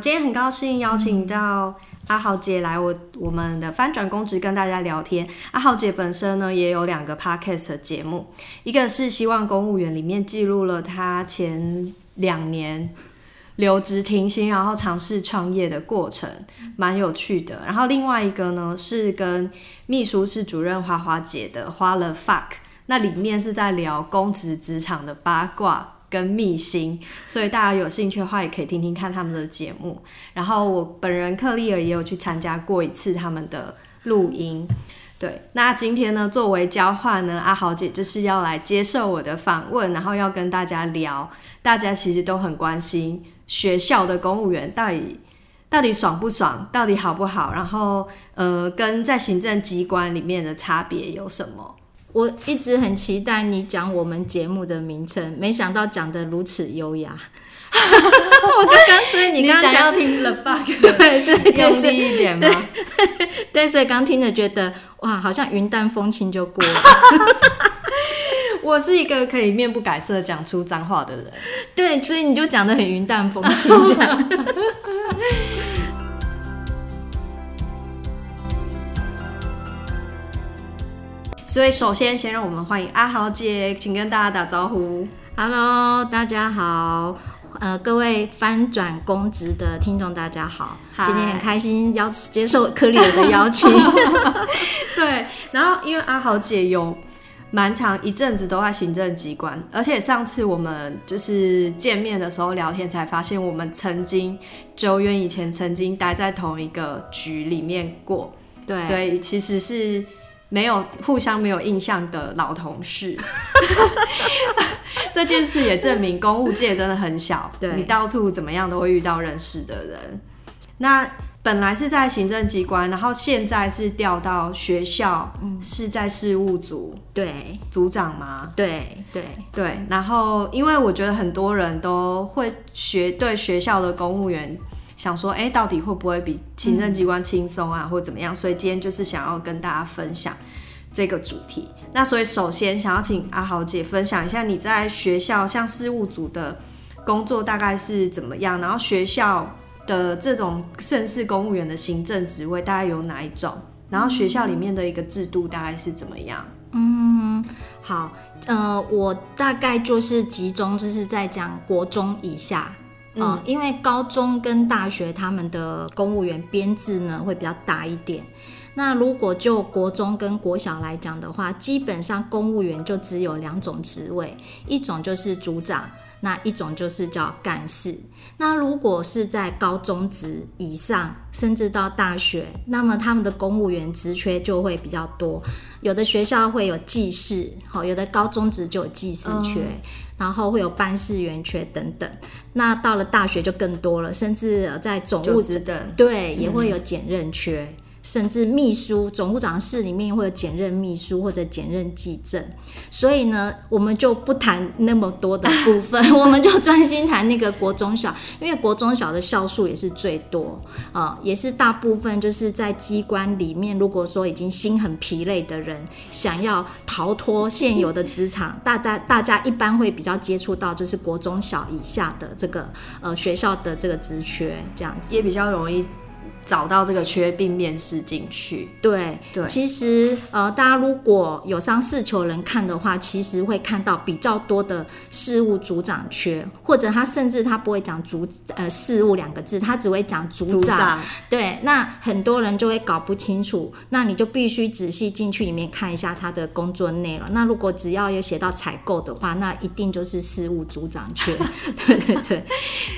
今天很高兴邀请到阿豪姐来我我们的翻转公职跟大家聊天。阿豪姐本身呢也有两个 podcast 节目，一个是希望公务员里面记录了她前两年留职停薪，然后尝试创业的过程，蛮有趣的。然后另外一个呢是跟秘书室主任花花姐的花了 fuck，那里面是在聊公职职场的八卦。跟秘辛，所以大家有兴趣的话，也可以听听看他们的节目。然后我本人克利尔也有去参加过一次他们的录音。对，那今天呢，作为交换呢，阿豪姐就是要来接受我的访问，然后要跟大家聊，大家其实都很关心学校的公务员到底到底爽不爽，到底好不好，然后呃，跟在行政机关里面的差别有什么？我一直很期待你讲我们节目的名称，没想到讲的如此优雅。我刚刚所以你刚刚想要听 the fuck，对，是用力一点吗？对，所以刚听着觉得哇，好像云淡风轻就过了。我是一个可以面不改色讲出脏话的人，对，所以你就讲的很云淡风轻这样。所以，首先先让我们欢迎阿豪姐，请跟大家打招呼。Hello，大家好，呃，各位翻转公职的听众，大家好，今天很开心邀接受科里的邀请。对，然后因为阿豪姐有蛮长一阵子都在行政机关，而且上次我们就是见面的时候聊天，才发现我们曾经久远以前曾经待在同一个局里面过。对，所以其实是。没有互相没有印象的老同事，这件事也证明公务界真的很小，你到处怎么样都会遇到认识的人。那本来是在行政机关，然后现在是调到学校，是在事务组，对，组长吗？对对对。然后因为我觉得很多人都会学对学校的公务员。想说，哎，到底会不会比行政机关轻松啊，或者怎么样？所以今天就是想要跟大家分享这个主题。那所以首先想要请阿豪姐分享一下你在学校像事务组的工作大概是怎么样，然后学校的这种盛世公务员的行政职位大概有哪一种，然后学校里面的一个制度大概是怎么样？嗯，好，呃，我大概就是集中就是在讲国中以下。嗯，因为高中跟大学他们的公务员编制呢会比较大一点。那如果就国中跟国小来讲的话，基本上公务员就只有两种职位，一种就是组长，那一种就是叫干事。那如果是在高中职以上，甚至到大学，那么他们的公务员职缺就会比较多。有的学校会有技士，好，有的高中职就有技事缺。然后会有办事员缺等等，那到了大学就更多了，甚至在总务职的对也会有兼任缺。甚至秘书总务长室里面会有兼任秘书或者兼任记政，所以呢，我们就不谈那么多的部分，我们就专心谈那个国中小，因为国中小的校数也是最多啊，也是大部分就是在机关里面，如果说已经心很疲累的人，想要逃脱现有的职场，大家大家一般会比较接触到就是国中小以下的这个呃学校的这个职缺，这样子也比较容易。找到这个缺并面试进去，对对。其实呃，大家如果有上事求人看的话，其实会看到比较多的事务组长缺，或者他甚至他不会讲组呃事务两个字，他只会讲组长。对，那很多人就会搞不清楚，那你就必须仔细进去里面看一下他的工作内容。那如果只要有写到采购的话，那一定就是事务组长缺。对 对对，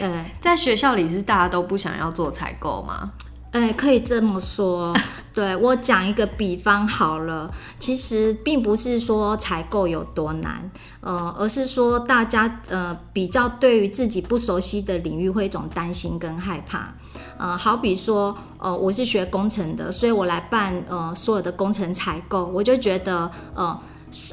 呃，在学校里是大家都不想要做采购吗？哎，可以这么说。对我讲一个比方好了，其实并不是说采购有多难，呃，而是说大家呃比较对于自己不熟悉的领域会一种担心跟害怕。呃，好比说，呃，我是学工程的，所以我来办呃所有的工程采购，我就觉得呃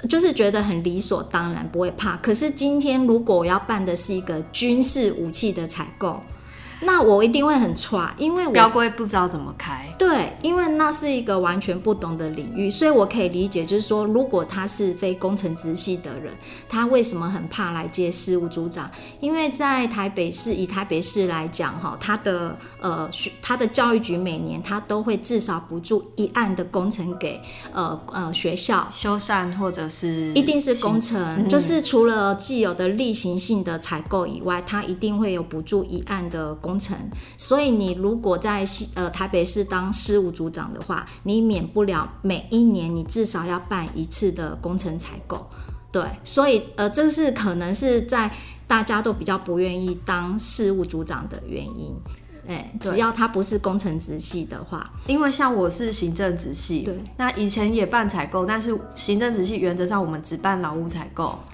就是觉得很理所当然，不会怕。可是今天如果我要办的是一个军事武器的采购，那我一定会很差，因为我标规不知道怎么开。对，因为那是一个完全不懂的领域，所以我可以理解，就是说，如果他是非工程直系的人，他为什么很怕来接事务组长？因为在台北市，以台北市来讲，哈，他的呃学他的教育局每年他都会至少补助一案的工程给呃呃学校修缮或者是一定是工程，就是除了既有的例行性的采购以外，他一定会有补助一案的工程。所以你如果在西呃台北市当事务组长的话，你免不了每一年你至少要办一次的工程采购。对，所以呃这是可能是在大家都比较不愿意当事务组长的原因。哎，只要他不是工程直系的话，因为像我是行政直系，对，那以前也办采购，但是行政直系原则上我们只办劳务采购，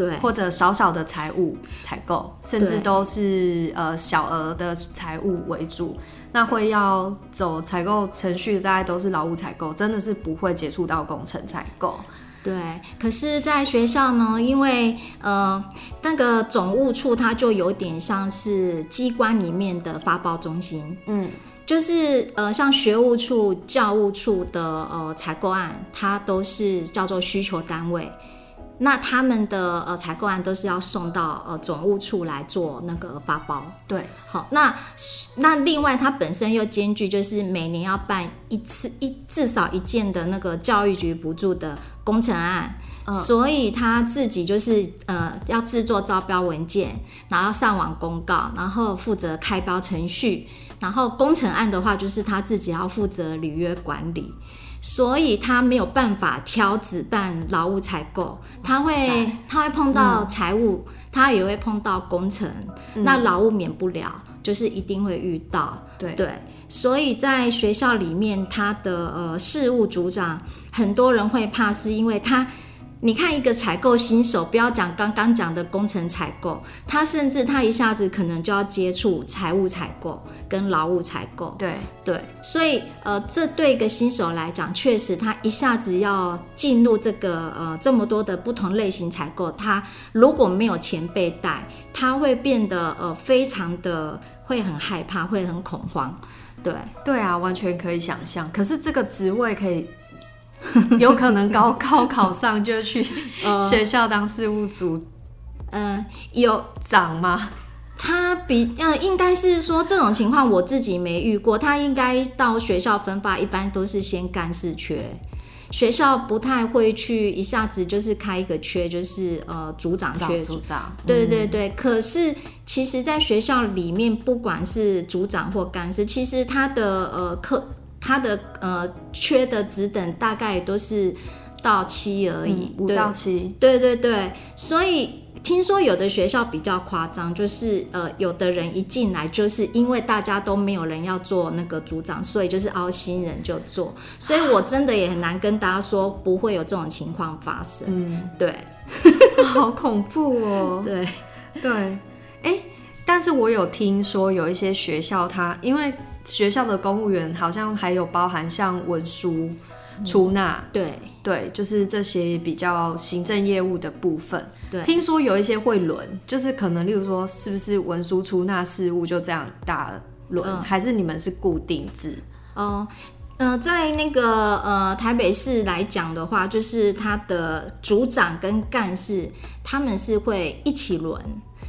对，或者少少的财务采购，甚至都是呃小额的财务为主。那会要走采购程序，大概都是劳务采购，真的是不会接触到工程采购。对，可是，在学校呢，因为呃，那个总务处它就有点像是机关里面的发包中心，嗯，就是呃，像学务处、教务处的呃采购案，它都是叫做需求单位。那他们的呃采购案都是要送到呃总务处来做那个发包，对，好，那那另外它本身又兼具就是每年要办一次一至少一件的那个教育局补助的工程案，所以他自己就是呃要制作招标文件，然后上网公告，然后负责开标程序，然后工程案的话就是他自己要负责履约管理。所以他没有办法挑子办劳务采购，他会他会碰到财务，他也会碰到工程，那劳务免不了，就是一定会遇到。对对，所以在学校里面，他的呃事务组长，很多人会怕，是因为他。你看一个采购新手，不要讲刚刚讲的工程采购，他甚至他一下子可能就要接触财务采购跟劳务采购。对对，所以呃，这对一个新手来讲，确实他一下子要进入这个呃这么多的不同类型采购，他如果没有前辈带，他会变得呃非常的会很害怕，会很恐慌。对对啊，完全可以想象。可是这个职位可以。有可能高高考上就去 学校当事务组，嗯，有长吗？他比嗯，应该是说这种情况我自己没遇过。他应该到学校分发，一般都是先干事缺，学校不太会去一下子就是开一个缺，就是呃组长缺。组长，对对对。可是其实，在学校里面，不管是组长或干事，其实他的呃课。他的呃缺的职等大概都是到七而已，五到七。对对对，所以听说有的学校比较夸张，就是呃有的人一进来就是因为大家都没有人要做那个组长，所以就是凹新人就做。所以我真的也很难跟大家说不会有这种情况发生。嗯，对，好恐怖哦。对 对，哎，但是我有听说有一些学校，它因为。学校的公务员好像还有包含像文书出纳，对对，就是这些比较行政业务的部分。对，听说有一些会轮，就是可能例如说，是不是文书出纳事务就这样大轮，还是你们是固定制？哦，呃，在那个呃台北市来讲的话，就是他的组长跟干事他们是会一起轮，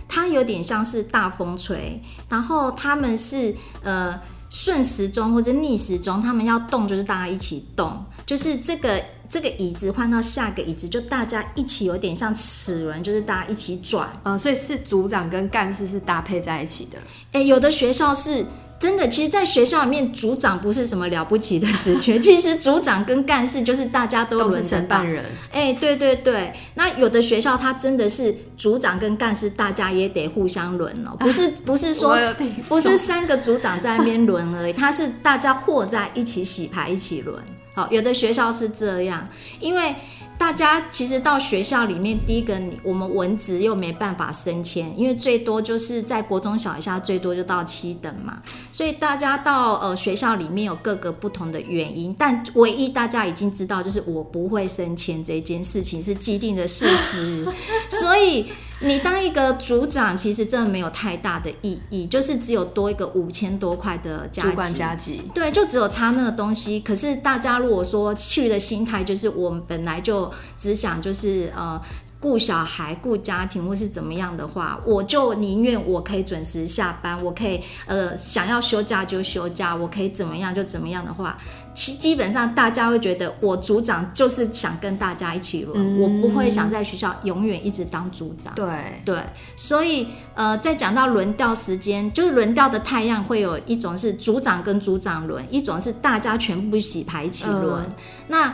他有点像是大风吹，然后他们是呃。顺时钟或者逆时钟，他们要动就是大家一起动，就是这个这个椅子换到下个椅子，就大家一起有点像齿轮，就是大家一起转。嗯，所以是组长跟干事是搭配在一起的。哎，有的学校是。真的，其实，在学校里面，组长不是什么了不起的职缺。其实，组长跟干事就是大家都是承办人。哎，对对对。那有的学校，他真的是组长跟干事，大家也得互相轮哦。不是，不是说，不是三个组长在那边轮而已，他是大家和在一起洗牌，一起轮。好，有的学校是这样，因为。大家其实到学校里面，第一个，我们文职又没办法升迁，因为最多就是在国中小以下，最多就到七等嘛。所以大家到呃学校里面有各个不同的原因，但唯一大家已经知道，就是我不会升迁这件事情是既定的事实。所以你当一个组长，其实真的没有太大的意义，就是只有多一个五千多块的加主管。加级，对，就只有差那个东西。可是大家如果说去的心态，就是我们本来就只想就是呃顾小孩、顾家庭或是怎么样的话，我就宁愿我可以准时下班，我可以呃想要休假就休假，我可以怎么样就怎么样的话，其基本上大家会觉得我组长就是想跟大家一起轮，我不会想在学校永远一直当组长。对，对，所以呃，在讲到轮调时间，就是轮调的太阳会有一种是组长跟组长轮，一种是大家全部洗牌一起轮。嗯那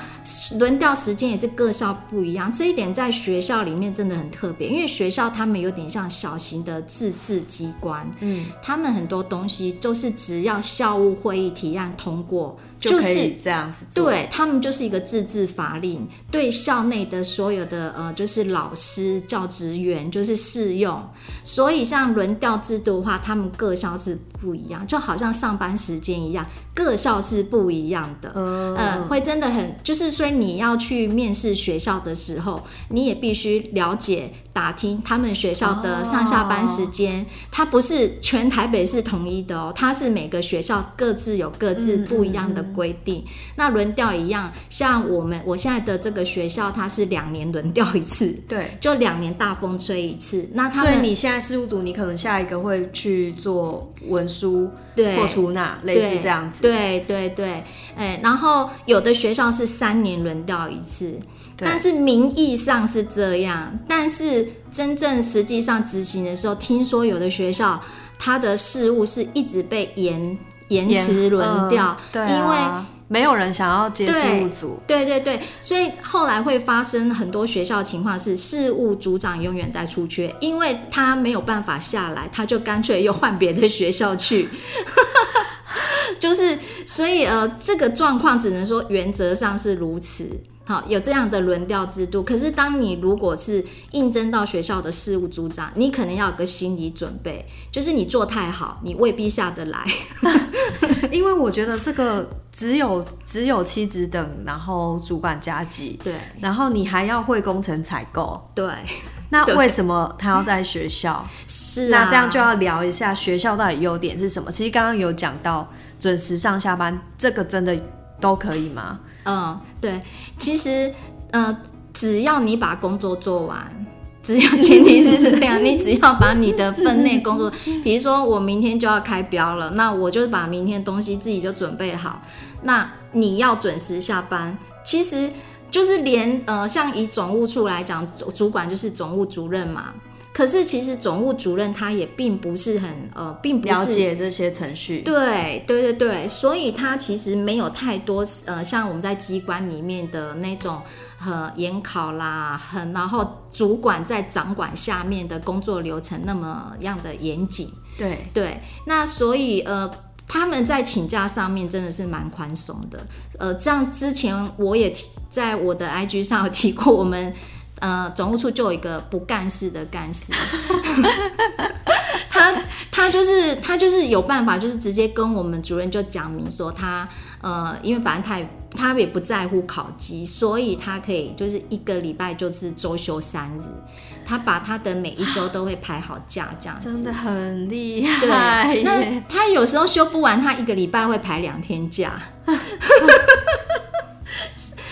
轮调时间也是各校不一样，这一点在学校里面真的很特别，因为学校他们有点像小型的自治机关，嗯，他们很多东西都是只要校务会议提案通过，是就可以这样子做。对他们就是一个自治法令，对校内的所有的呃，就是老师、教职员就是适用。所以像轮调制度的话，他们各校是不一样，就好像上班时间一样，各校是不一样的。嗯呃，会真的很，就是所以你要去面试学校的时候，你也必须了解打听他们学校的上下班时间，它不是全台北市统一的哦，它是每个学校各自有各自不一样的规定。那轮调一样，像我们我现在的这个学校，它是两年轮调一次，对，就两年大风吹一次。那他们所以你现在事务组，你可能下一个会去做文书对或出纳，类似这样子。对对对，哎，然后有的学校是三年轮调一次，对但是名义上是这样，但是真正实际上执行的时候，听说有的学校它的事务是一直被延延迟轮调，因为啊，没有人想要接事对务组。对对对，所以后来会发生很多学校情况是事务组长永远在出缺，因为他没有办法下来，他就干脆又换别的学校去。就是，所以呃，这个状况只能说原则上是如此。好，有这样的轮调制度。可是，当你如果是应征到学校的事务组长，你可能要有个心理准备，就是你做太好，你未必下得来。因为我觉得这个只有只有七职等，然后主管加级，对然后你还要会工程采购，对，那为什么他要在学校？是、啊。那这样就要聊一下学校到底优点是什么。其实刚刚有讲到准时上下班，这个真的都可以吗？嗯，对，其实，呃，只要你把工作做完，只要前提是这样，你只要把你的分内工作，比如说我明天就要开标了，那我就把明天东西自己就准备好。那你要准时下班，其实就是连呃，像以总务处来讲，主主管就是总务主任嘛。可是其实总务主任他也并不是很呃，并不了解这些程序，对对对对，所以他其实没有太多呃，像我们在机关里面的那种呃研考啦，很然后主管在掌管下面的工作流程那么样的严谨。对，对，那所以呃。他们在请假上面真的是蛮宽松的，呃，这样之前我也在我的 IG 上有提过，我们呃总务处就有一个不干事的干事，他他就是他就是有办法，就是直接跟我们主任就讲明说他呃，因为反正他也他也不在乎考绩，所以他可以就是一个礼拜就是周休三日，他把他的每一周都会排好假这样子，真的很厉害对，害那。他有时候休不完，他一个礼拜会排两天假。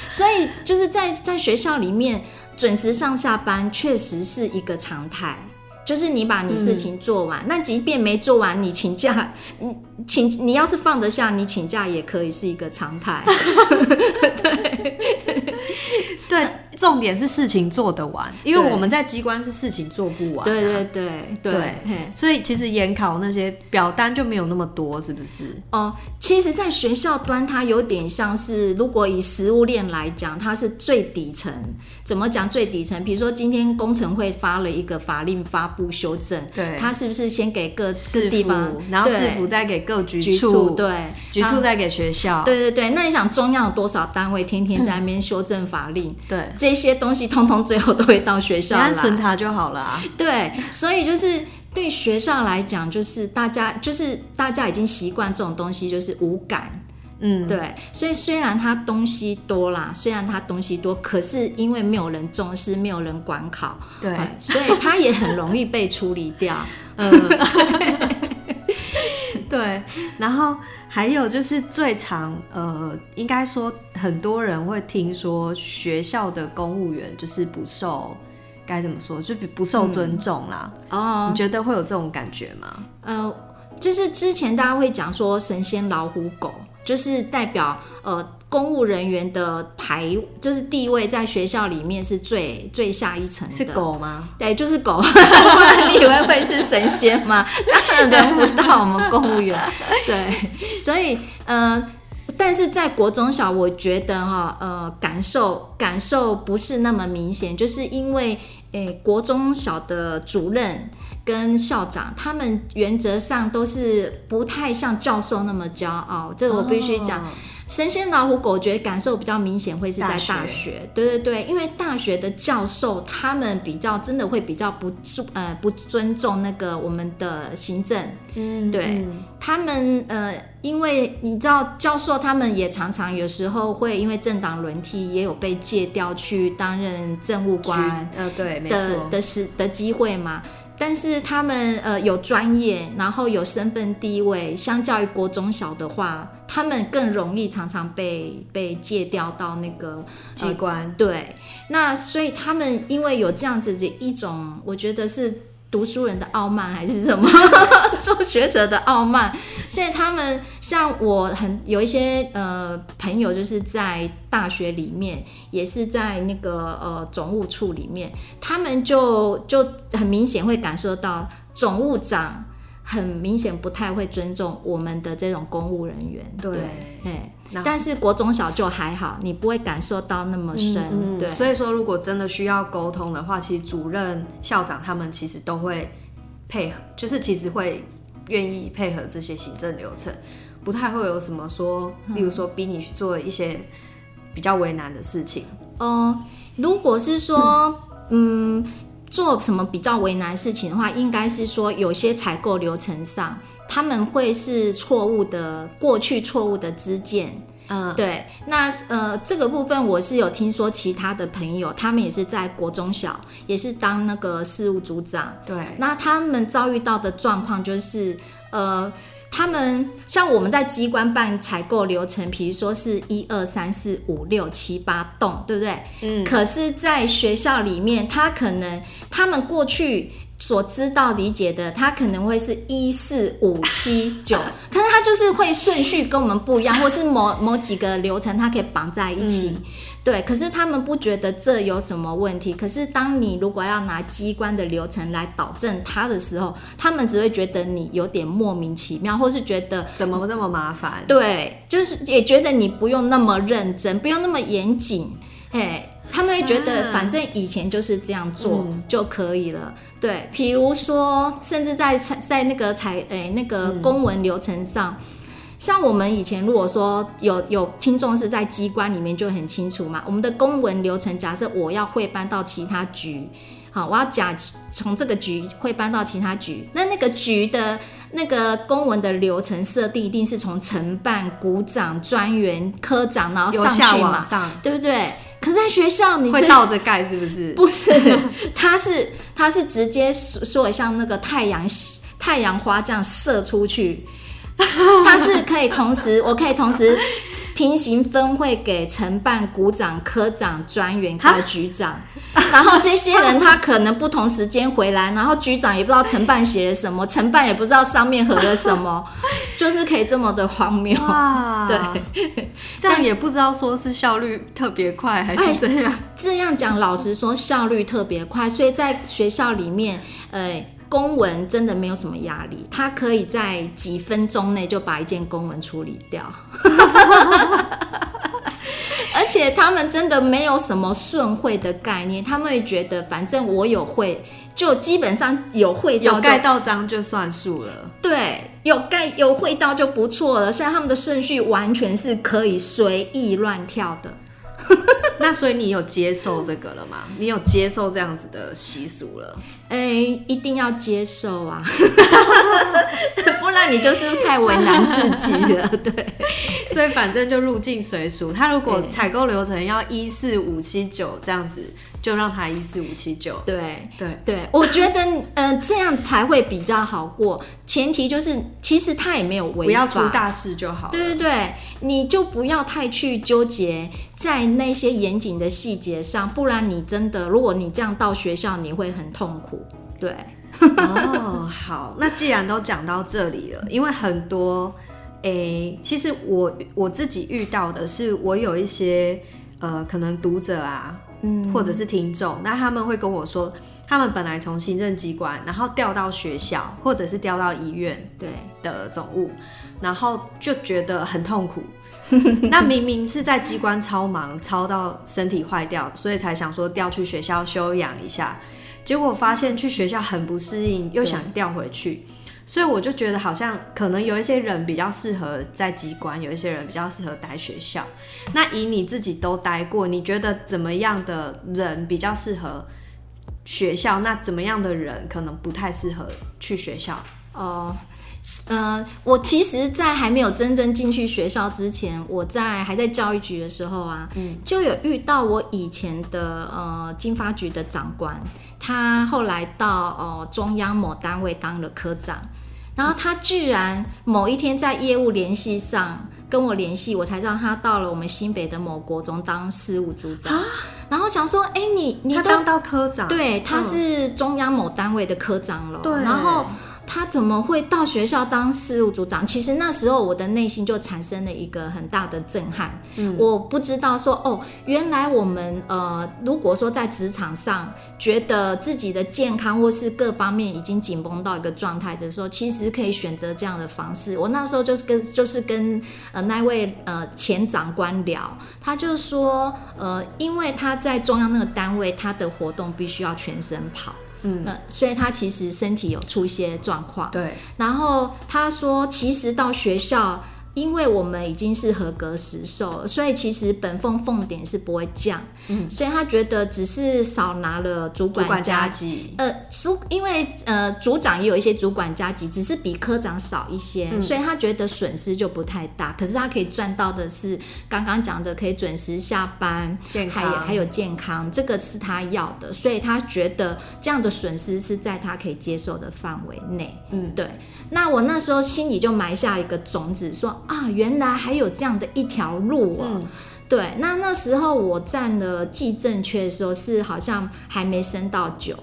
所以就是在在学校里面准时上下班，确实是一个常态。就是你把你事情做完，那即便没做完，你请假，你请你要是放得下，你请假也可以是一个常态。对，重点是事情做得完，因为我们在机关是事情做不完、啊。对对对对对所以其实研考那些表单就没有那么多，是不是？哦，其实，在学校端，它有点像是，如果以食物链来讲，它是最底层。怎么讲最底层？比如说，今天工程会发了一个法令发布修正，对它是不是先给各各市地方，，然后市府再给各局局处，对，局处再给学校，对对对。那你想，中央有多少单位天天在那边修正法令？对，这些东西通通最后都会到学校来你按。巡查就好了啊。对，所以就是对学校来讲，就是大家就是大家已经习惯这种东西，就是无感。嗯，对，所以虽然它东西多啦，虽然它东西多，可是因为没有人重视，没有人管考，对，哎所以它也很容易被处理掉。嗯，对，然后还有就是最常呃，应该说很多人会听说学校的公务员就是不受该怎么说，就比不受尊重啦。哦你，觉得会有这种感觉吗？呃，就是之前大家会讲说神仙老虎狗，就是代表呃公务人员的排，就是地位在学校里面是最最下一层的。是狗吗？对，就是狗，不然你以为会是神仙吗？当然轮不到我们公务员。对，所以呃，但是在国中小，我觉得哈，呃，感受感受不是那么明显，就是因为诶、国中小的主任。跟校长，他们原则上都是不太像教授那么骄傲，这个我必须讲。神仙老虎狗，我觉得感受比较明显会是在大学。对对对，因为大学的教授他们比较真的会比较不注呃不尊重那个我们的行政，嗯，对嗯。他们呃，因为你知道教授他们也常常有时候会因为政党轮替，也有被借调去担任政务官呃，对，没的，的时的机会嘛。但是他们呃有专业，然后有身份地位，相较于国中小的话，他们更容易常常被被借调到那个机关，对，那所以他们因为有这样子的一种，我觉得是读书人的傲慢还是什么，做学者的傲慢，所以他们像我很有一些呃朋友，就是在大学里面，也是在那个呃总务处里面，他们就就很明显会感受到总务长。很明显不太会尊重我们的这种公务人员，对。哎，但是国中小就还好，你不会感受到那么深，嗯，对，所以说如果真的需要沟通的话，其实主任、校长他们其实都会配合，就是其实会愿意配合这些行政流程，不太会有什么说，例如说逼你去做一些比较为难的事情。哦、如果是说，嗯，做什么比较为难事情的话，应该是说有些采购流程上，他们会是错误的，过去错误的支件。嗯，对，那呃，这个部分我是有听说其他的朋友，他们也是在国中小，也是当那个事务组长，对，那他们遭遇到的状况就是，呃，他们像我们在机关办采购流程，比如说是一二三四五六七八栋，对不对？嗯，可是，在学校里面，他可能他们过去所知道理解的，他可能会是一四五七九，可是他就是会顺序跟我们不一样，或是某某几个流程，它可以绑在一起。对，可是他们不觉得这有什么问题。可是当你如果要拿机关的流程来导正它的时候，他们只会觉得你有点莫名其妙，或是觉得怎么这么麻烦？对，就是也觉得你不用那么认真，不用那么严谨，嘿，他们会觉得啊反正以前就是这样做嗯就可以了。对，比如说，甚至在在那个采诶、那个公文流程上。像我们以前如果说有有听众是在机关里面就很清楚嘛，我们的公文流程，假设我要汇搬到其他局，好，我要假从这个局汇搬到其他局，那那个局的那个公文的流程设定一定是从承办、股长、专员、科长，然后由上去下往嘛，上对不对？可是在学校你这会倒着盖是不是？不是，它是它是直接说像那个太阳太阳花这样射出去，它是可以同时，我可以同时平行分会给承办股长、科长、专员还有局长，然后这些人他可能不同时间回来，然后局长也不知道承办写了什么，承办也不知道上面合了什么，就是可以这么的荒谬。对，这样也不知道说是效率特别快还哎是怎样。这样讲，老实说，效率特别快，所以在学校里面，呃，公文真的没有什么压力，他可以在几分钟内就把一件公文处理掉。而且他们真的没有什么顺会的概念，他们会觉得反正我有会，就基本上有会到有盖到章就算数了。对，有盖有会到就不错了。虽然他们的顺序完全是可以随意乱跳的。那所以你有接受这个了吗？你有接受这样子的习俗了？哎、一定要接受啊，不然你就是太为难自己了。对，所以反正就入境随俗。他如果采购流程要一四五七九这样子，就让他一四五七九。对，对，对，我觉得呃这样才会比较好过。前提就是，其实他也没有违法，不要出大事就好了。对对对，你就不要太去纠结在那些严谨的细节上，不然你真的，如果你这样到学校，你会很痛苦。对，哦，好，那既然都讲到这里了，因为很多，诶、其实我我自己遇到的是，我有一些呃，可能读者啊，嗯，或者是听众，那他们会跟我说，他们本来从行政机关，然后调到学校，或者是调到医院对，的总务，然后就觉得很痛苦。那明明是在机关超忙，超到身体坏掉，所以才想说调去学校休养一下。结果发现去学校很不适应，又想调回去，所以我就觉得好像可能有一些人比较适合在机关，有一些人比较适合待学校。那以你自己都待过，你觉得怎么样的人比较适合学校？那怎么样的人可能不太适合去学校？哦、呃，我其实，在还没有真正进去学校之前，我在还在教育局的时候啊，嗯。就有遇到我以前的呃经发局的长官，他后来到呃中央某单位当了科长，然后他居然某一天在业务联系上跟我联系，我才知道他到了我们新北的某国中当事务组长，然后想说，哎、你你当到科长，对，他嗯是中央某单位的科长了，对。然后他怎么会到学校当事务组长？其实那时候我的内心就产生了一个很大的震撼，嗯我不知道说哦，原来我们呃，如果说在职场上觉得自己的健康或是各方面已经紧绷到一个状态的时候，其实可以选择这样的方式。我那时候就是跟就是跟呃那位呃前长官聊，他就说呃，因为他在中央那个单位，他的活动必须要全身跑。嗯，呃，所以他其实身体有出一些状况。对，然后他说，其实到学校，因为我们已经是合格实授了，所以其实本俸俸点是不会降。嗯，所以他觉得只是少拿了主管加加级，呃，主因为呃组长也有一些主管加级，只是比科长少一些，嗯所以他觉得损失就不太大。可是他可以赚到的是刚刚讲的，可以准时下班，健还有康还有健康，这个是他要的，所以他觉得这样的损失是在他可以接受的范围内。嗯，对。那我那时候心里就埋下一个种子，说啊，原来还有这样的一条路哦。嗯对，那那时候我站了计正确的时候是好像还没升到九，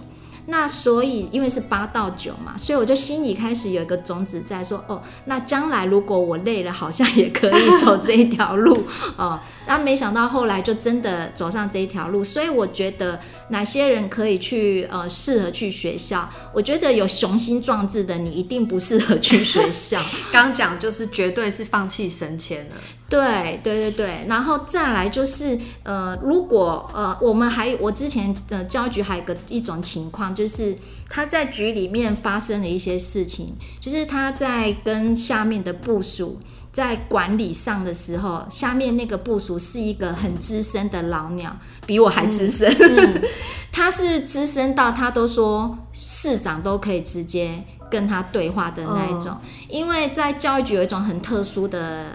那所以因为是八到九嘛，所以我就心里开始有一个种子在说，哦，那将来如果我累了，好像也可以走这一条路 哦。那没想到后来就真的走上这一条路，所以我觉得哪些人可以去呃适合去学校，我觉得有雄心壮志的，你一定不适合去学校。刚讲就是绝对是放弃升迁了。对对对对，然后再来就是呃，如果呃，我们还我之前呃教育局还有个一种情况，就是他在局里面发生了一些事情，就是他在跟下面的部署在管理上的时候，下面那个部署是一个很资深的老鸟，比我还资深，他是资深到他都说市长都可以直接跟他对话的那一种。因为在教育局有一种很特殊的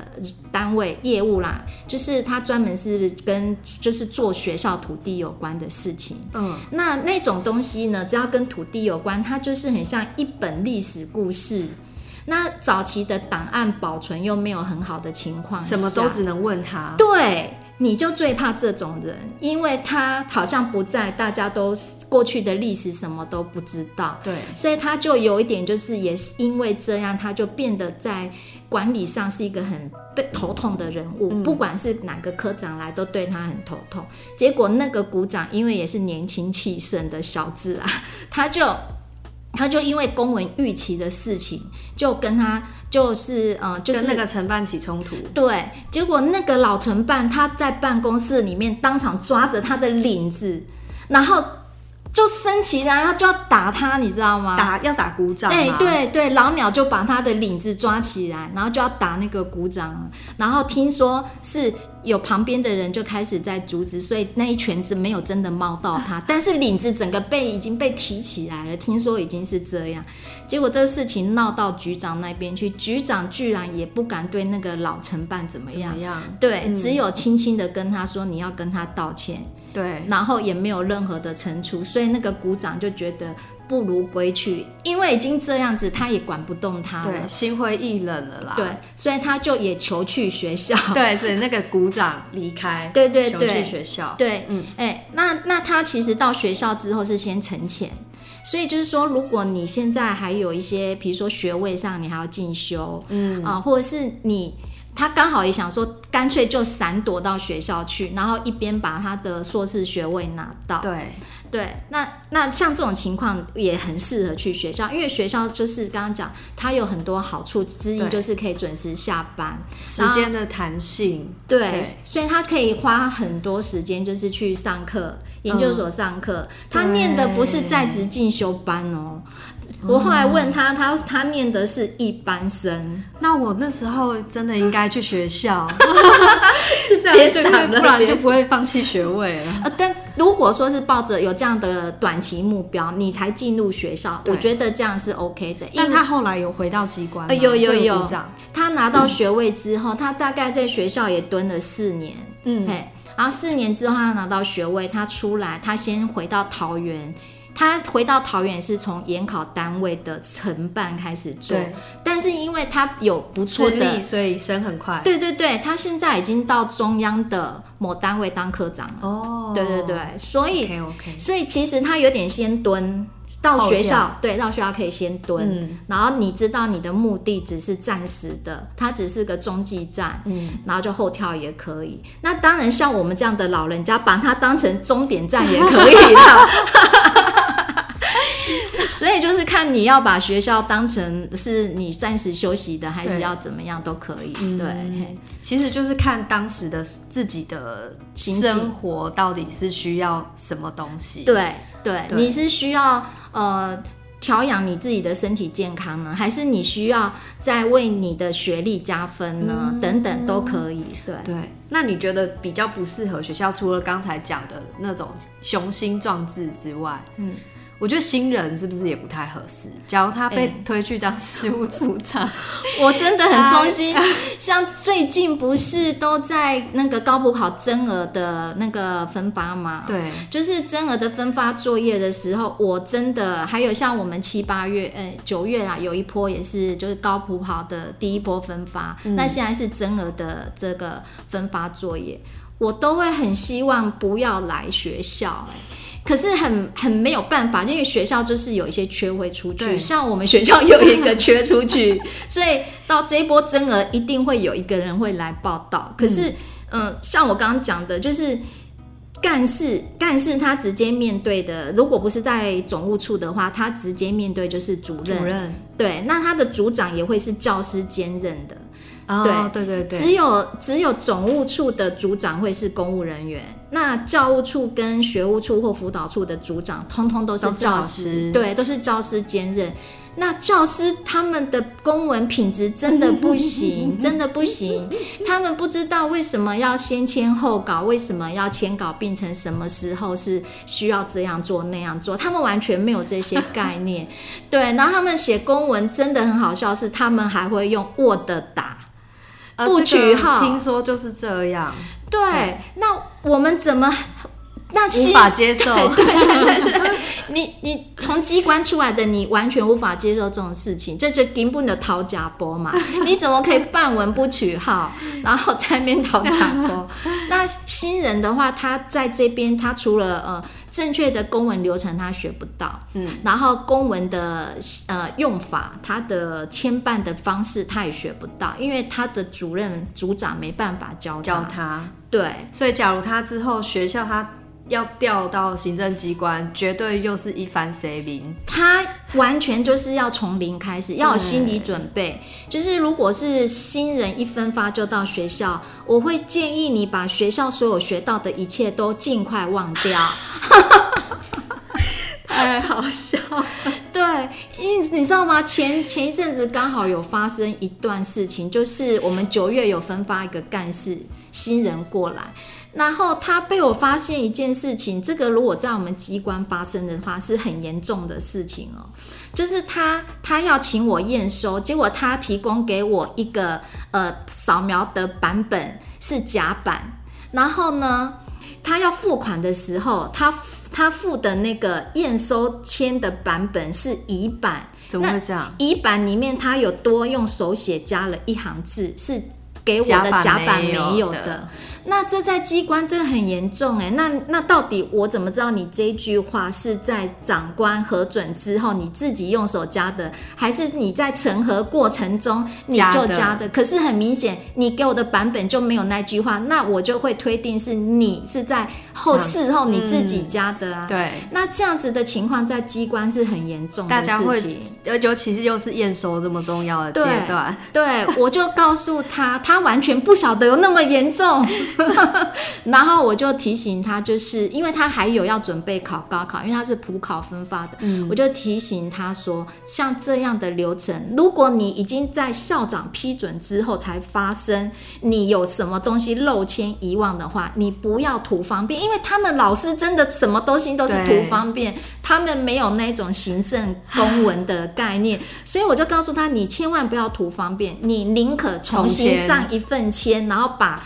单位业务啦，就是他专门是跟就是做学校土地有关的事情。嗯，那那种东西呢，只要跟土地有关，它就是很像一本历史故事。那早期的档案保存又没有很好的情况，什么都只能问他。对，你就最怕这种人，因为他好像不在，大家都过去的历史什么都不知道。对，所以他就有一点，就是也是因为这样，他就变得在管理上是一个很被头痛的人物，不管是哪个科长来，都对他很头痛。结果那个股长因为也是年轻气盛的小子啊，他就他就因为公文预期的事情，就跟他就是呃，就是跟那个承办起冲突。对，结果那个老承办他在办公室里面当场抓着他的领子，然后就升旗啦，然后就要打他，你知道吗？打要打鼓掌哎、吗，对对，老鸟就把他的领子抓起来，然后就要打那个鼓掌了。然后听说是有旁边的人就开始在阻止，所以那一拳子没有真的冒到他，但是领子整个被已经被提起来了。听说已经是这样，结果这个事情闹到局长那边去，局长居然也不敢对那个老承办怎么样怎么。样？对，只有轻轻的跟他说你要跟他道歉，对，然后也没有任何的惩处，所以那个股长就觉得不如归去，因为已经这样子，他也管不动他对，了。心灰意冷了啦。对，所以他就也求去学校。对，所以那个鼓掌离开，对对求去对学校。对，嗯哎、那那他其实到学校之后是先沉潜，所以就是说，如果你现在还有一些，比如说学位上你还要进修，嗯啊、或者是你。他刚好也想说，干脆就闪躲到学校去，然后一边把他的硕士学位拿到。对，对，那那像这种情况也很适合去学校，因为学校就是刚刚讲，它有很多好处之一就是可以准时下班，时间的弹性。对，对所以他可以花很多时间就是去上课，研究所上课。他念的不是在职进修班哦。我后来问他，他他念的是一般生，那我那时候真的应该去学校，是这样不然就不会放弃学位了。呃，但如果说是抱着有这样的短期目标，你才进入学校，我觉得这样是 OK 的。但他后来有回到机关有有有。他拿到学位之后，他大概在学校也蹲了四年，嗯。嘿，然后四年之后他拿到学位，他出来，他先回到桃园。他回到桃园是从研考单位的承办开始做对，但是因为他有不错的，，所以升很快。对对对，他现在已经到中央的某单位当科长了，哦，对对对，所以 OK OK，所以其实他有点先蹲到学校，对，到学校可以先蹲，嗯然后你知道你的目的只是暂时的，它只是个中继站，嗯，然后就后跳也可以。那当然，像我们这样的老人家，把它当成终点站也可以啦。所以就是看你要把学校当成是你暂时休息的，还是要怎么样都可以。对，嘿其实就是看当时的自己的生活到底是需要什么东西。对对，对你是需要呃调养你自己的身体健康呢，还是你需要再为你的学历加分呢？等等都可以。对，对，那你觉得比较不适合学校，除了刚才讲的那种雄心壮志之外，嗯，我觉得新人是不是也不太合适？假如他被哎推去当事务组长，我真的很衷心。像最近不是都在那个高普考增额的那个分发吗？。对，就是增额的分发作业的时候，我真的还有像我们七八月、呃九月啊，有一波也是就是高普考的第一波分发，那现在是增额的这个分发作业，我都会很希望不要来学校、哎可是很很没有办法，因为学校就是有一些缺会出去，对像我们学校有一个缺出去，所以到这一波增额一定会有一个人会来报道。可是，嗯、像我刚刚讲的，就是干事，干事他直接面对的，如果不是在总务处的话，他直接面对就是主任。主任，对，那他的组长也会是教师兼任的。哦，对对对，只有只有总务处的组长会是公务人员，那教务处跟学务处或辅导处的组长，通通都是教师，师对，都是教师兼任。那教师他们的公文品质真的不行，真的不行。他们不知道为什么要先签后稿，为什么要签稿并成什么时候是需要这样做那样做，他们完全没有这些概念。对，然后他们写公文真的很好笑，是他们还会用 Word 打。不呃这个取号听说就是这样，对，那我们怎么？那无法接受。你你从机关出来的，你完全无法接受这种事情，这就根本的讨假波嘛！你怎么可以半文不取号，然后在那边讨假波？那新人的话，他在这边，他除了呃正确的公文流程他学不到，嗯，然后公文的呃用法，他的牵办的方式他也学不到，因为他的主任组长没办法教他。教他，对，所以假如他之后学校他要调到行政机关，绝对又是一番 saving。他完全就是要从零开始，要有心理准备。就是如果是新人一分发就到学校，我会建议你把学校所有学到的一切都尽快忘掉。太好笑了。对，因为你知道吗？前前一阵子刚好有发生一段事情，就是我们九月有分发一个干事新人过来，然后他被我发现一件事情，这个如果在我们机关发生的话，是很严重的事情哦。就是他他要请我验收，结果他提供给我一个呃扫描的版本是假版，然后呢，他要付款的时候，他他付的那个验收签的版本是乙版，怎么会这样？乙版里面他有多用手写加了一行字，是给我的甲版没有的。那这在机关真的很严重哎，那那到底我怎么知道你这句话是在长官核准之后你自己用手加的，还是你在审核过程中你就加的？可是很明显，你给我的版本就没有那句话，那我就会推定是你是在后事后你自己家的啊。对，那这样子的情况在机关是很严重的事情，呃，尤其是又是验收这么重要的阶段。对，我就告诉他，他完全不晓得有那么严重。然后我就提醒他，就是因为他还有要准备考高考，因为他是普考分发的，我就提醒他说，像这样的流程，如果你已经在校长批准之后才发生，你有什么东西漏签遗忘的话，你不要图方便，因为他们老师真的什么东西都是图方便，他们没有那种行政公文的概念，所以我就告诉他，你千万不要图方便，你宁可重新上一份签，然后把。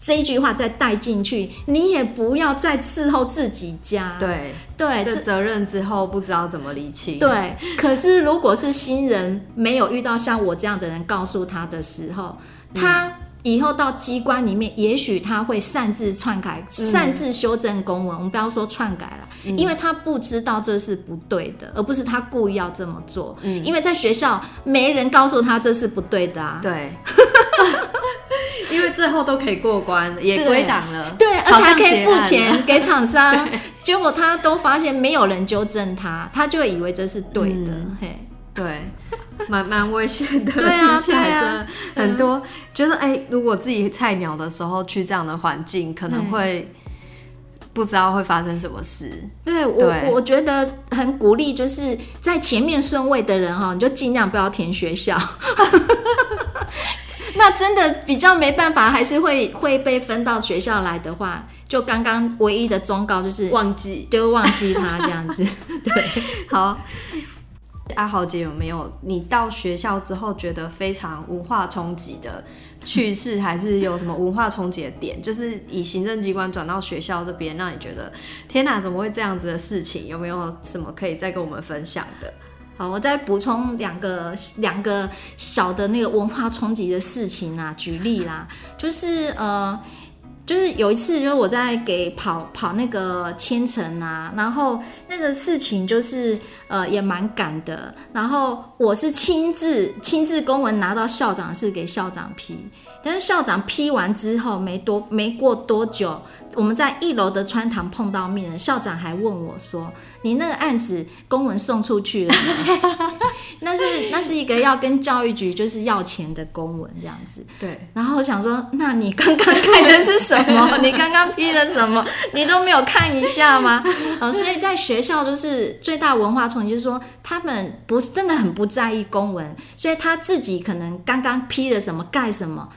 这一句话再带进去，你也不要再伺候自己家。对对，这责任之后不知道怎么理清。对，可是如果是新人没有遇到像我这样的人告诉他的时候，他以后到机关里面，也许他会擅自篡改、擅自修正公文。我们不要说篡改了，因为他不知道这是不对的，而不是他故意要这么做。嗯，因为在学校没人告诉他这是不对的啊。对。因为最后都可以过关，也归档了，对，而且还可以付钱给厂商。结果他都发现没有人纠正他，他就以为这是对的。嘿，对，蛮蛮危险的。对啊，对啊，很多觉得哎，如果自己菜鸟的时候去这样的环境，可能会不知道会发生什么事。对我，我觉得很鼓励，就是在前面顺位的人哈，你就尽量不要填学校。那真的比较没办法，还是会会被分到学校来的话，就刚刚唯一的忠告就是忘记，就忘记他这样子。对，好，阿豪姐有没有你到学校之后觉得非常文化冲击的趣事，还是有什么文化冲击的点？就是以行政机关转到学校这边，让你觉得天哪，怎么会这样子的事情？有没有什么可以再跟我们分享的？好，我再补充两个两个小的那个文化冲击的事情啊，举例啦，就是呃。就是有一次，就是我在给跑跑那个千层啊，然后那个事情就是呃也蛮赶的，然后我是亲自亲自公文拿到校长室给校长批，但是校长批完之后没多没过多久，我们在一楼的穿堂碰到面，校长还问我说：“你那个案子公文送出去了？” 那是那是一个要跟教育局就是要钱的公文这样子。对，然后我想说，那你刚刚盖的是什？么？你刚刚批的什么？你都没有看一下吗？哦，所以在学校就是最大文化冲击，就是说他们不是真的很不在意公文，所以他自己可能刚刚批了什么盖什么，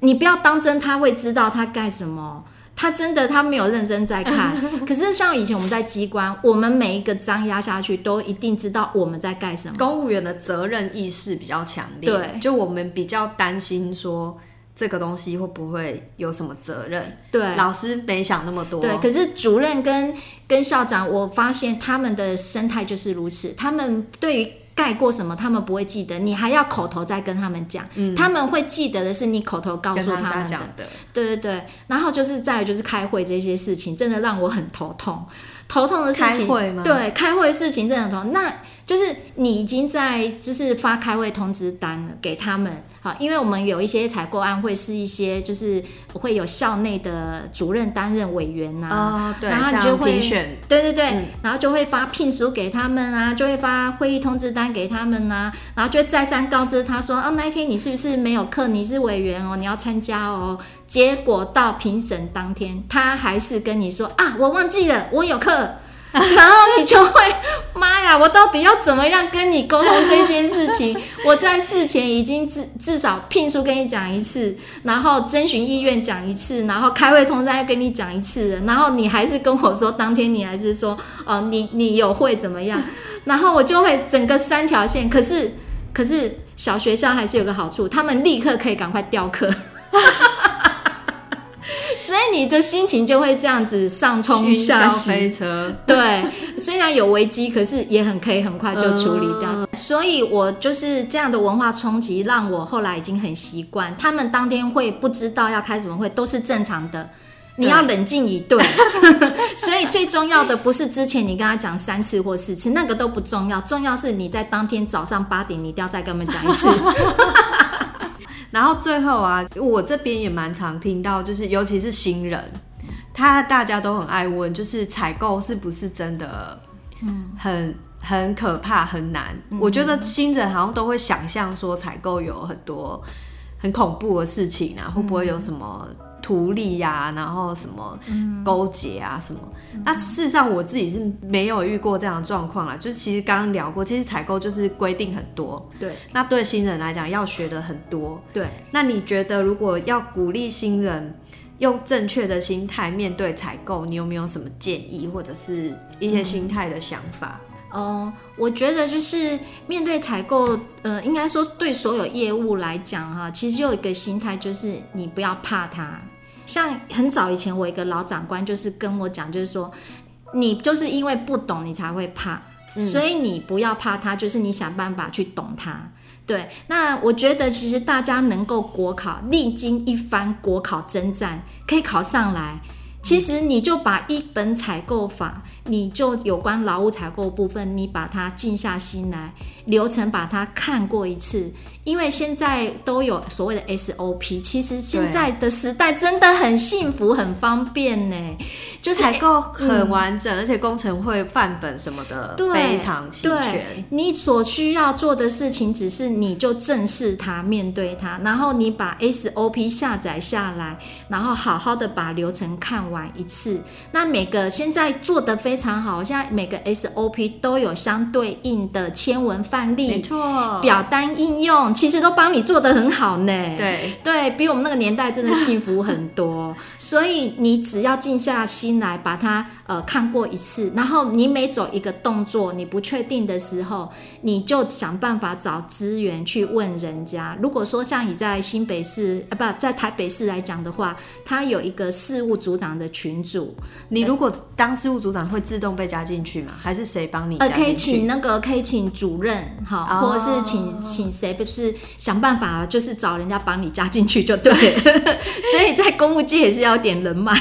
你不要当真，他会知道他盖什么。他真的他没有认真在看。可是像以前我们在机关，我们每一个章压下去都一定知道我们在盖什么。公务员的责任意识比较强烈，对，就我们比较担心说。这个东西会不会有什么责任？对，老师没想那么多。对，可是主任跟跟校长，我发现他们的生态就是如此。他们对于盖过什么，他们不会记得，你还要口头再跟他们讲。嗯，他们会记得的是你口头告诉他们的。对对对，然后就是再就是开会这些事情，真的让我很头痛。头痛的事情，对，开会事情真的头。那就是你已经在就是发开会通知单了给他们。好，因为我们有一些采购案会是一些，就是会有校内的主任担任委员呐，然后你就会对对对，然后就会发聘书给他们啊，就会发会议通知单给他们呐，然后就再三告知他说，哦，那一天你是不是没有课？你是委员哦，你要参加哦。结果到评审当天，他还是跟你说啊，我忘记了，我有课。然后你就会，妈呀，我到底要怎么样跟你沟通这件事情？我在事前已经至至少聘书跟你讲一次，然后征询意愿讲一次，然后开会通知要跟你讲一次，然后你还是跟我说当天你还是说哦，你你有会怎么样？然后我就会整个三条线，可是可是小学校还是有个好处，他们立刻可以赶快调课。你的心情就会这样子上冲下飞车，对，虽然有危机，可是也很可以很快就处理掉。所以我就是这样的文化冲击，让我后来已经很习惯。他们当天会不知道要开什么会，都是正常的。你要冷静以对，所以最重要的不是之前你跟他讲三次或四次，那个都不重要，重要是你在当天早上八点，你一定要再跟我们讲一次。然后最后啊，我这边也蛮常听到，就是尤其是新人，他大家都很爱问，就是采购是不是真的，嗯，很很可怕，很难。我觉得新人好像都会想象说采购有很多很恐怖的事情啊，会不会有什么？图利呀，然后什么勾结啊，什么？那事实上我自己是没有遇过这样的状况啦。就是其实刚刚聊过，其实采购就是规定很多，对。那对新人来讲要学的很多，对。那你觉得如果要鼓励新人用正确的心态面对采购，你有没有什么建议或者是一些心态的想法？哦，我觉得就是面对采购，呃，应该说对所有业务来讲哈，其实有一个心态就是你不要怕它。像很早以前，我一个老长官就是跟我讲，就是说你就是因为不懂，你才会怕，所以你不要怕它，就是你想办法去懂它。对，那我觉得其实大家能够国考，历经一番国考征战，可以考上来。其实你就把一本采购法，你就有关劳务采购部分，你把它静下心来，流程把它看过一次。因为现在都有所谓的 SOP，其实现在的时代真的很幸福、很方便呢。就采购很完整，而且工程会范本什么的非常齐全。你所需要做的事情，只是你就正视它、面对它，然后你把 SOP 下载下来，然后好好的把流程看完一次。那每个现在做的非常好，现在每个 SOP 都有相对应的签文范例，没错，表单应用。其实都帮你做得很好呢，对对，比我们那个年代真的幸福很多。所以你只要静下心来把它呃看过一次，然后你每走一个动作，你不确定的时候，你就想办法找资源去问人家。如果说像你在新北市啊，不在台北市来讲的话，他有一个事务组长的群组，你如果当事务组长会自动被加进去吗？还是谁帮你？呃，可以请那个可以请主任哈，或者是请请谁不是？想办法，就是找人家帮你加进去就对，所以在公务界也是要点人脉。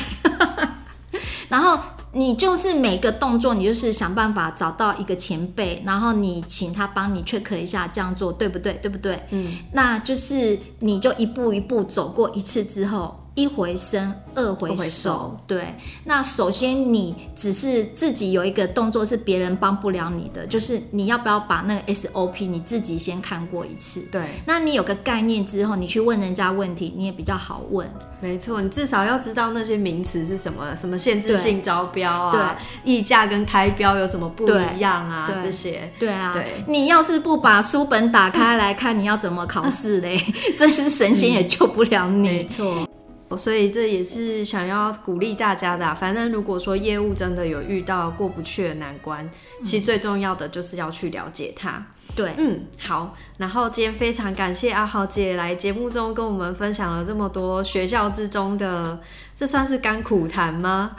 然后你就是每个动作，你就是想办法找到一个前辈，然后你请他帮你 check 一下这样做对不对，对不对？嗯，那就是你就一步一步走过一次之后。一回生，二回熟。对，那首先你只是自己有一个动作是别人帮不了你的，就是你要不要把那个 SOP 你自己先看过一次？对，那你有个概念之后，你去问人家问题，你也比较好问。没错，你至少要知道那些名词是什么，什么限制性招标啊，议价跟开标有什么不一样啊？这些。对啊，对，你要是不把书本打开来看，你要怎么考试嘞？真是神仙也救不了你。没错。所以这也是想要鼓励大家的。反正如果说业务真的有遇到过不去的难关，其实最重要的就是要去了解它。对，嗯，好。然后今天非常感谢阿豪姐来节目中跟我们分享了这么多学校之中的，这算是甘苦谈吗？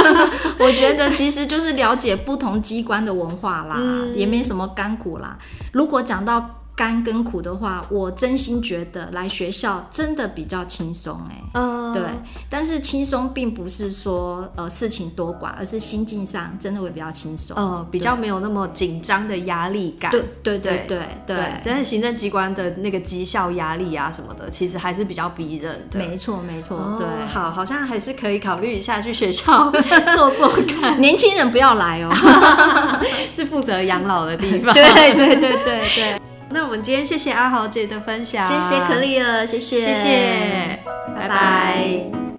我觉得其实就是了解不同机关的文化啦，也没什么甘苦啦。如果讲到。甘跟苦的话，我真心觉得来学校真的比较轻松哎，嗯，对，但是轻松并不是说呃事情多寡，而是心境上真的会比较轻松，呃，比较没有那么紧张的压力感，对对对对对，真的行政机关的那个绩效压力啊什么的，其实还是比较逼人的，没错没错，对，好，好像还是可以考虑一下去学校 做做看，年轻人不要来哦，是负责养老的地方，对对对对对。那我们今天，谢谢阿豪姐的分享，谢谢可丽儿，谢谢，谢谢，拜拜。